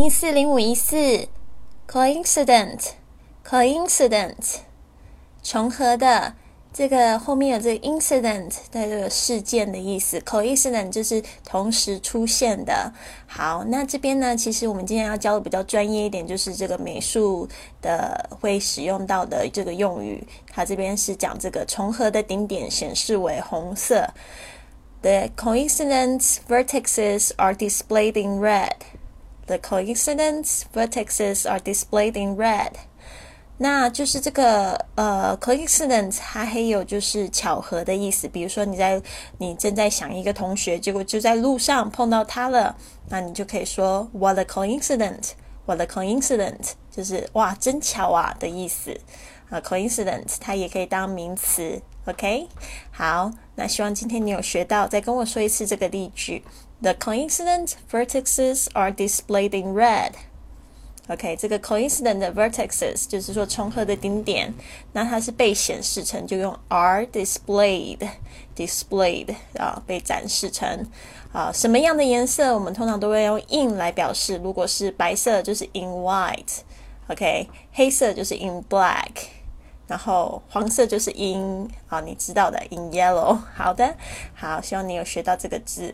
零一四零五一四，coincident，coincident，重合的。这个后面有这个 incident 的这个事件的意思，coincident 就是同时出现的。好，那这边呢，其实我们今天要教的比较专业一点，就是这个美术的会使用到的这个用语。它这边是讲这个重合的顶点显示为红色。The coincident vertices are displayed in red. The coincident vertices are displayed in red. 那就是这个呃，coincidence 它还有就是巧合的意思。比如说你在你正在想一个同学，结果就在路上碰到他了，那你就可以说 What a coincidence！What a coincidence！就是哇，真巧啊的意思啊。coincidence 它也可以当名词。OK，好，那希望今天你有学到，再跟我说一次这个例句：The coincident vertices are displayed in red。OK，这个 coincident vertices 就是说重合的顶点，那它是被显示成就用 are displayed，displayed 啊，被展示成啊什么样的颜色？我们通常都会用 in 来表示。如果是白色，就是 in white，OK，黑色就是 in black，然后黄色就是 in 啊，你知道的 in yellow。好的，好，希望你有学到这个字。